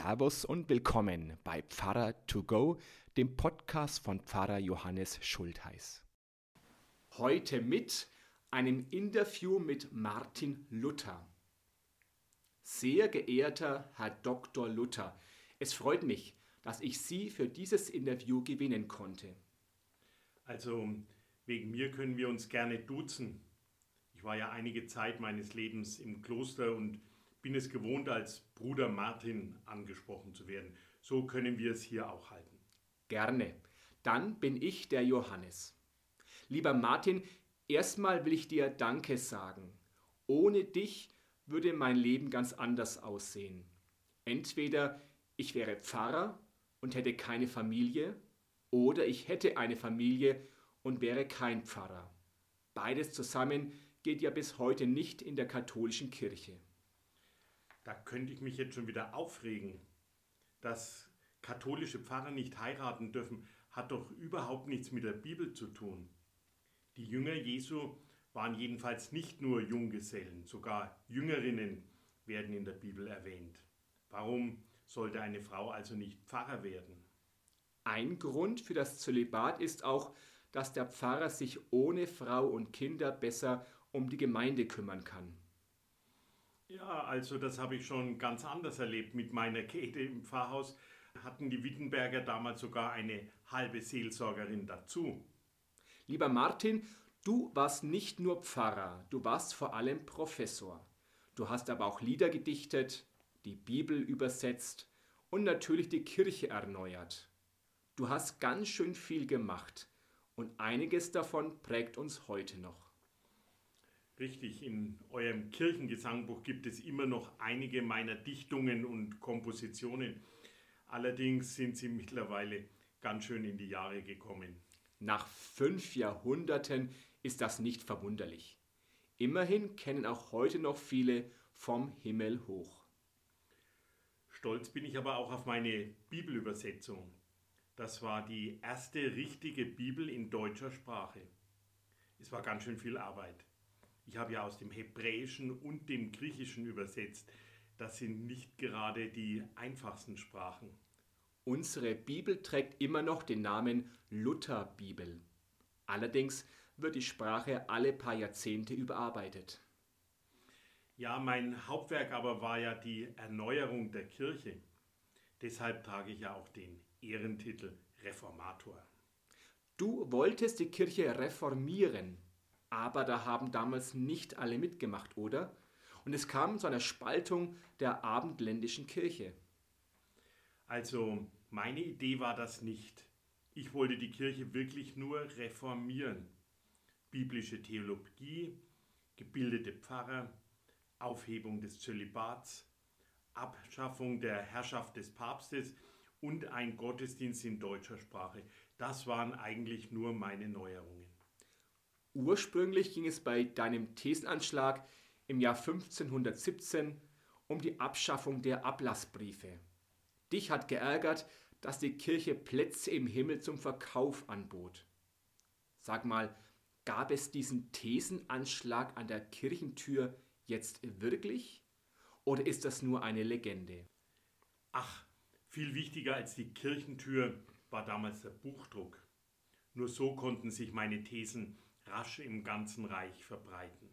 Servus und willkommen bei Pfarrer to go, dem Podcast von Pfarrer Johannes Schultheiß. Heute mit einem Interview mit Martin Luther. Sehr geehrter Herr Dr. Luther, es freut mich, dass ich Sie für dieses Interview gewinnen konnte. Also wegen mir können wir uns gerne duzen. Ich war ja einige Zeit meines Lebens im Kloster und bin es gewohnt, als Bruder Martin angesprochen zu werden. So können wir es hier auch halten. Gerne. Dann bin ich der Johannes. Lieber Martin, erstmal will ich dir Danke sagen. Ohne dich würde mein Leben ganz anders aussehen. Entweder ich wäre Pfarrer und hätte keine Familie, oder ich hätte eine Familie und wäre kein Pfarrer. Beides zusammen geht ja bis heute nicht in der katholischen Kirche. Da könnte ich mich jetzt schon wieder aufregen. Dass katholische Pfarrer nicht heiraten dürfen, hat doch überhaupt nichts mit der Bibel zu tun. Die Jünger Jesu waren jedenfalls nicht nur Junggesellen, sogar Jüngerinnen werden in der Bibel erwähnt. Warum sollte eine Frau also nicht Pfarrer werden? Ein Grund für das Zölibat ist auch, dass der Pfarrer sich ohne Frau und Kinder besser um die Gemeinde kümmern kann. Ja, also das habe ich schon ganz anders erlebt. Mit meiner Käthe im Pfarrhaus hatten die Wittenberger damals sogar eine halbe Seelsorgerin dazu. Lieber Martin, du warst nicht nur Pfarrer, du warst vor allem Professor. Du hast aber auch Lieder gedichtet, die Bibel übersetzt und natürlich die Kirche erneuert. Du hast ganz schön viel gemacht und einiges davon prägt uns heute noch. Richtig, in eurem Kirchengesangbuch gibt es immer noch einige meiner Dichtungen und Kompositionen. Allerdings sind sie mittlerweile ganz schön in die Jahre gekommen. Nach fünf Jahrhunderten ist das nicht verwunderlich. Immerhin kennen auch heute noch viele vom Himmel hoch. Stolz bin ich aber auch auf meine Bibelübersetzung. Das war die erste richtige Bibel in deutscher Sprache. Es war ganz schön viel Arbeit. Ich habe ja aus dem Hebräischen und dem Griechischen übersetzt. Das sind nicht gerade die einfachsten Sprachen. Unsere Bibel trägt immer noch den Namen Lutherbibel. Allerdings wird die Sprache alle paar Jahrzehnte überarbeitet. Ja, mein Hauptwerk aber war ja die Erneuerung der Kirche. Deshalb trage ich ja auch den Ehrentitel Reformator. Du wolltest die Kirche reformieren. Aber da haben damals nicht alle mitgemacht, oder? Und es kam zu einer Spaltung der abendländischen Kirche. Also, meine Idee war das nicht. Ich wollte die Kirche wirklich nur reformieren. Biblische Theologie, gebildete Pfarrer, Aufhebung des Zölibats, Abschaffung der Herrschaft des Papstes und ein Gottesdienst in deutscher Sprache. Das waren eigentlich nur meine Neuerungen. Ursprünglich ging es bei deinem Thesenanschlag im Jahr 1517 um die Abschaffung der Ablassbriefe. Dich hat geärgert, dass die Kirche Plätze im Himmel zum Verkauf anbot. Sag mal, gab es diesen Thesenanschlag an der Kirchentür jetzt wirklich? Oder ist das nur eine Legende? Ach, viel wichtiger als die Kirchentür war damals der Buchdruck. Nur so konnten sich meine Thesen rasch im ganzen Reich verbreiten.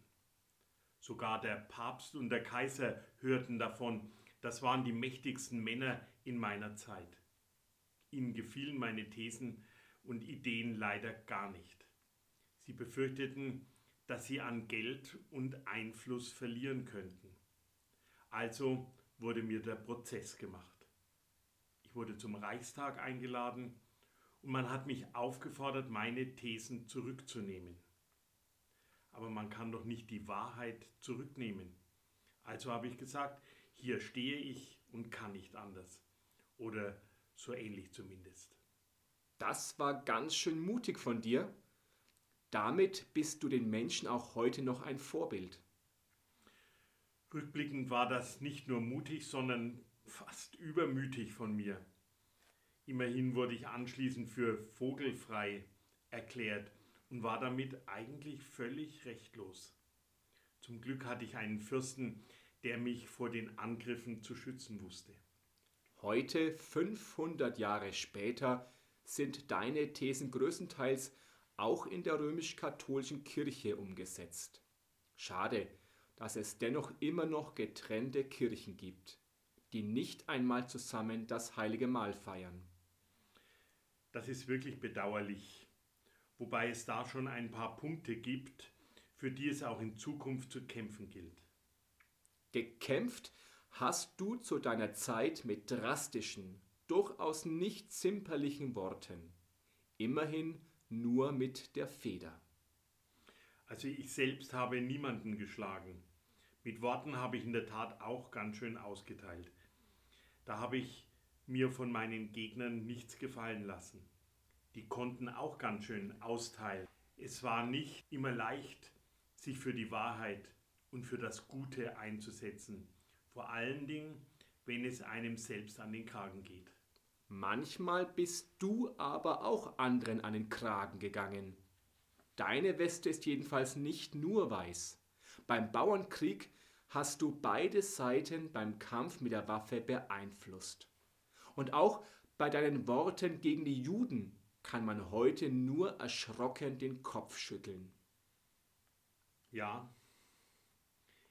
Sogar der Papst und der Kaiser hörten davon, das waren die mächtigsten Männer in meiner Zeit. Ihnen gefielen meine Thesen und Ideen leider gar nicht. Sie befürchteten, dass sie an Geld und Einfluss verlieren könnten. Also wurde mir der Prozess gemacht. Ich wurde zum Reichstag eingeladen und man hat mich aufgefordert, meine Thesen zurückzunehmen aber man kann doch nicht die Wahrheit zurücknehmen. Also habe ich gesagt, hier stehe ich und kann nicht anders. Oder so ähnlich zumindest. Das war ganz schön mutig von dir. Damit bist du den Menschen auch heute noch ein Vorbild. Rückblickend war das nicht nur mutig, sondern fast übermütig von mir. Immerhin wurde ich anschließend für vogelfrei erklärt und war damit eigentlich völlig rechtlos. Zum Glück hatte ich einen Fürsten, der mich vor den Angriffen zu schützen wusste. Heute, 500 Jahre später, sind deine Thesen größtenteils auch in der römisch-katholischen Kirche umgesetzt. Schade, dass es dennoch immer noch getrennte Kirchen gibt, die nicht einmal zusammen das heilige Mahl feiern. Das ist wirklich bedauerlich, wobei es da schon ein paar Punkte gibt, für die es auch in Zukunft zu kämpfen gilt. Gekämpft hast du zu deiner Zeit mit drastischen, durchaus nicht zimperlichen Worten, immerhin nur mit der Feder. Also ich selbst habe niemanden geschlagen. Mit Worten habe ich in der Tat auch ganz schön ausgeteilt. Da habe ich mir von meinen Gegnern nichts gefallen lassen. Die konnten auch ganz schön austeilen. Es war nicht immer leicht, sich für die Wahrheit und für das Gute einzusetzen. Vor allen Dingen, wenn es einem selbst an den Kragen geht. Manchmal bist du aber auch anderen an den Kragen gegangen. Deine Weste ist jedenfalls nicht nur weiß. Beim Bauernkrieg hast du beide Seiten beim Kampf mit der Waffe beeinflusst. Und auch bei deinen Worten gegen die Juden kann man heute nur erschrocken den Kopf schütteln. Ja,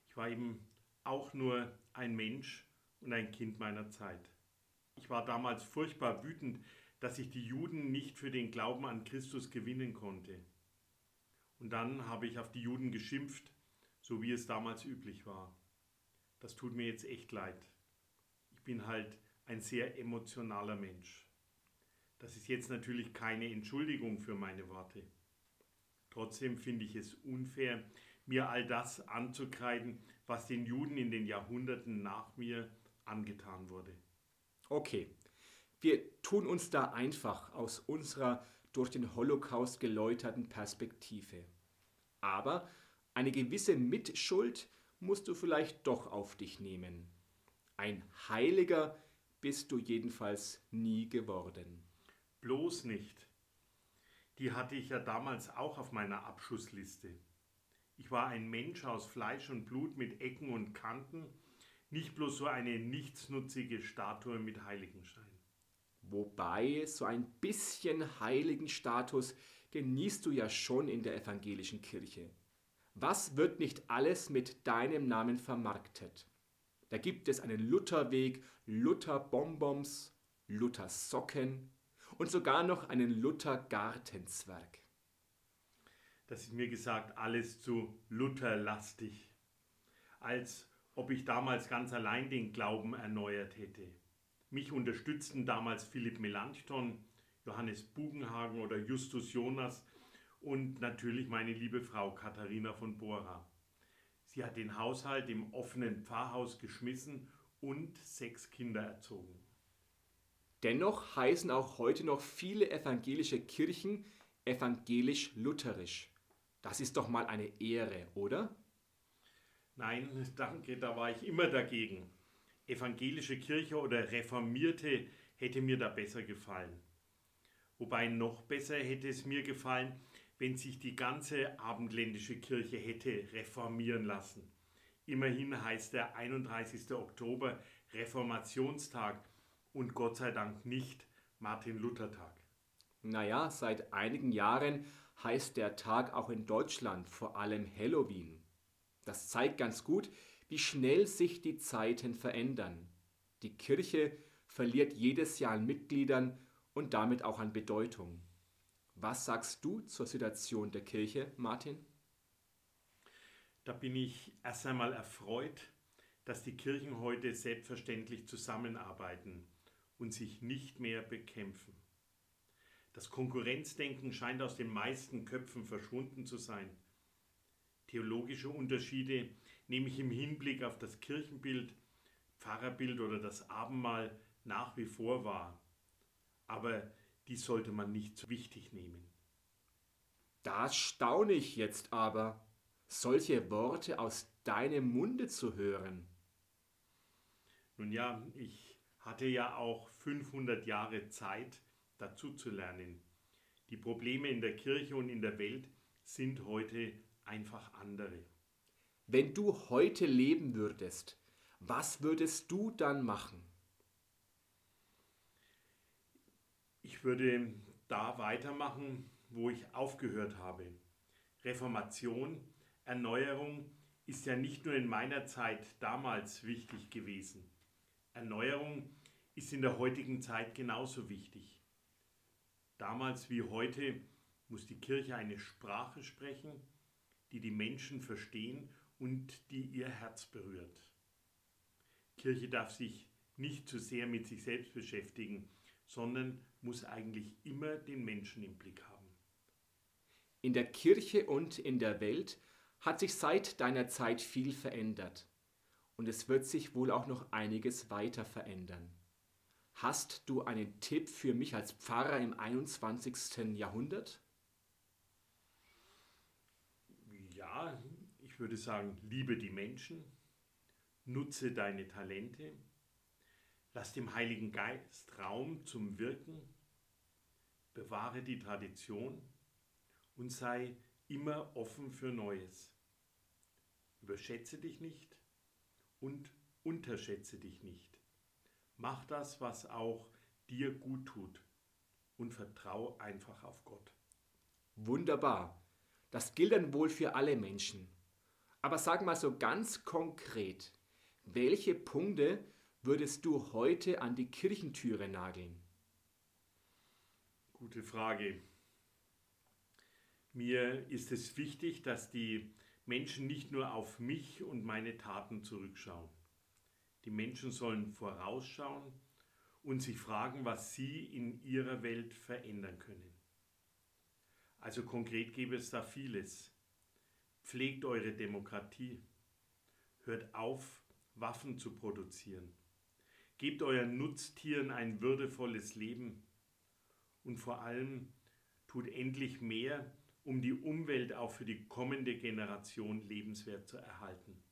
ich war eben auch nur ein Mensch und ein Kind meiner Zeit. Ich war damals furchtbar wütend, dass ich die Juden nicht für den Glauben an Christus gewinnen konnte. Und dann habe ich auf die Juden geschimpft, so wie es damals üblich war. Das tut mir jetzt echt leid. Ich bin halt ein sehr emotionaler Mensch. Das ist jetzt natürlich keine Entschuldigung für meine Worte. Trotzdem finde ich es unfair, mir all das anzukreiden, was den Juden in den Jahrhunderten nach mir angetan wurde. Okay, wir tun uns da einfach aus unserer durch den Holocaust geläuterten Perspektive. Aber eine gewisse Mitschuld musst du vielleicht doch auf dich nehmen. Ein Heiliger bist du jedenfalls nie geworden. Bloß nicht. Die hatte ich ja damals auch auf meiner Abschussliste. Ich war ein Mensch aus Fleisch und Blut mit Ecken und Kanten, nicht bloß so eine nichtsnutzige Statue mit Heiligenschein. Wobei so ein bisschen Heiligenstatus genießt du ja schon in der evangelischen Kirche. Was wird nicht alles mit deinem Namen vermarktet? Da gibt es einen Lutherweg, Lutherbonbons, Luthersocken und sogar noch einen Luthergartenzwerg. Das ist mir gesagt alles zu Lutherlastig, als ob ich damals ganz allein den Glauben erneuert hätte. Mich unterstützten damals Philipp Melanchthon, Johannes Bugenhagen oder Justus Jonas und natürlich meine liebe Frau Katharina von Bora. Sie hat den Haushalt im offenen Pfarrhaus geschmissen und sechs Kinder erzogen. Dennoch heißen auch heute noch viele evangelische Kirchen evangelisch-lutherisch. Das ist doch mal eine Ehre, oder? Nein, danke, da war ich immer dagegen. Evangelische Kirche oder Reformierte hätte mir da besser gefallen. Wobei noch besser hätte es mir gefallen, wenn sich die ganze abendländische Kirche hätte reformieren lassen. Immerhin heißt der 31. Oktober Reformationstag und Gott sei Dank nicht Martin Luther Tag. Naja, seit einigen Jahren heißt der Tag auch in Deutschland vor allem Halloween. Das zeigt ganz gut, wie schnell sich die Zeiten verändern. Die Kirche verliert jedes Jahr an Mitgliedern und damit auch an Bedeutung. Was sagst du zur Situation der Kirche, Martin? Da bin ich erst einmal erfreut, dass die Kirchen heute selbstverständlich zusammenarbeiten und sich nicht mehr bekämpfen. Das Konkurrenzdenken scheint aus den meisten Köpfen verschwunden zu sein. Theologische Unterschiede nehme ich im Hinblick auf das Kirchenbild, Pfarrerbild oder das Abendmahl nach wie vor wahr. Aber die sollte man nicht zu wichtig nehmen. Das staune ich jetzt aber, solche Worte aus deinem Munde zu hören. Nun ja, ich hatte ja auch 500 Jahre Zeit, dazu zu lernen. Die Probleme in der Kirche und in der Welt sind heute einfach andere. Wenn du heute leben würdest, was würdest du dann machen? Ich würde da weitermachen, wo ich aufgehört habe. Reformation, Erneuerung ist ja nicht nur in meiner Zeit damals wichtig gewesen. Erneuerung ist in der heutigen Zeit genauso wichtig. Damals wie heute muss die Kirche eine Sprache sprechen, die die Menschen verstehen und die ihr Herz berührt. Kirche darf sich nicht zu sehr mit sich selbst beschäftigen, sondern muss eigentlich immer den Menschen im Blick haben. In der Kirche und in der Welt hat sich seit deiner Zeit viel verändert und es wird sich wohl auch noch einiges weiter verändern. Hast du einen Tipp für mich als Pfarrer im 21. Jahrhundert? Ja, ich würde sagen, liebe die Menschen, nutze deine Talente, lass dem Heiligen Geist Raum zum Wirken, bewahre die Tradition und sei immer offen für Neues. Überschätze dich nicht und unterschätze dich nicht. Mach das, was auch dir gut tut und vertrau einfach auf Gott. Wunderbar. Das gilt dann wohl für alle Menschen. Aber sag mal so ganz konkret, welche Punkte würdest du heute an die Kirchentüre nageln? Gute Frage. Mir ist es wichtig, dass die Menschen nicht nur auf mich und meine Taten zurückschauen. Die Menschen sollen vorausschauen und sich fragen, was sie in ihrer Welt verändern können. Also konkret gäbe es da vieles. Pflegt eure Demokratie. Hört auf, Waffen zu produzieren. Gebt euren Nutztieren ein würdevolles Leben. Und vor allem tut endlich mehr, um die Umwelt auch für die kommende Generation lebenswert zu erhalten.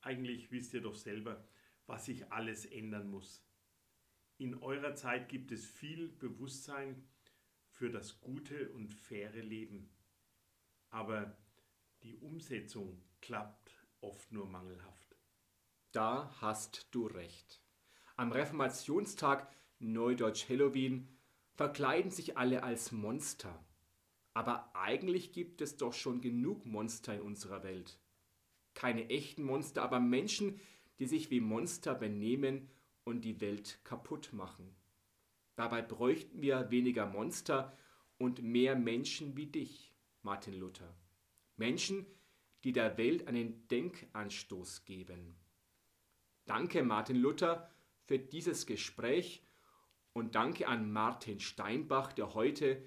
Eigentlich wisst ihr doch selber, was sich alles ändern muss. In eurer Zeit gibt es viel Bewusstsein für das gute und faire Leben. Aber die Umsetzung klappt oft nur mangelhaft. Da hast du recht. Am Reformationstag Neudeutsch Halloween verkleiden sich alle als Monster. Aber eigentlich gibt es doch schon genug Monster in unserer Welt. Keine echten Monster, aber Menschen, die sich wie Monster benehmen und die Welt kaputt machen. Dabei bräuchten wir weniger Monster und mehr Menschen wie dich, Martin Luther. Menschen, die der Welt einen Denkanstoß geben. Danke, Martin Luther, für dieses Gespräch und danke an Martin Steinbach, der heute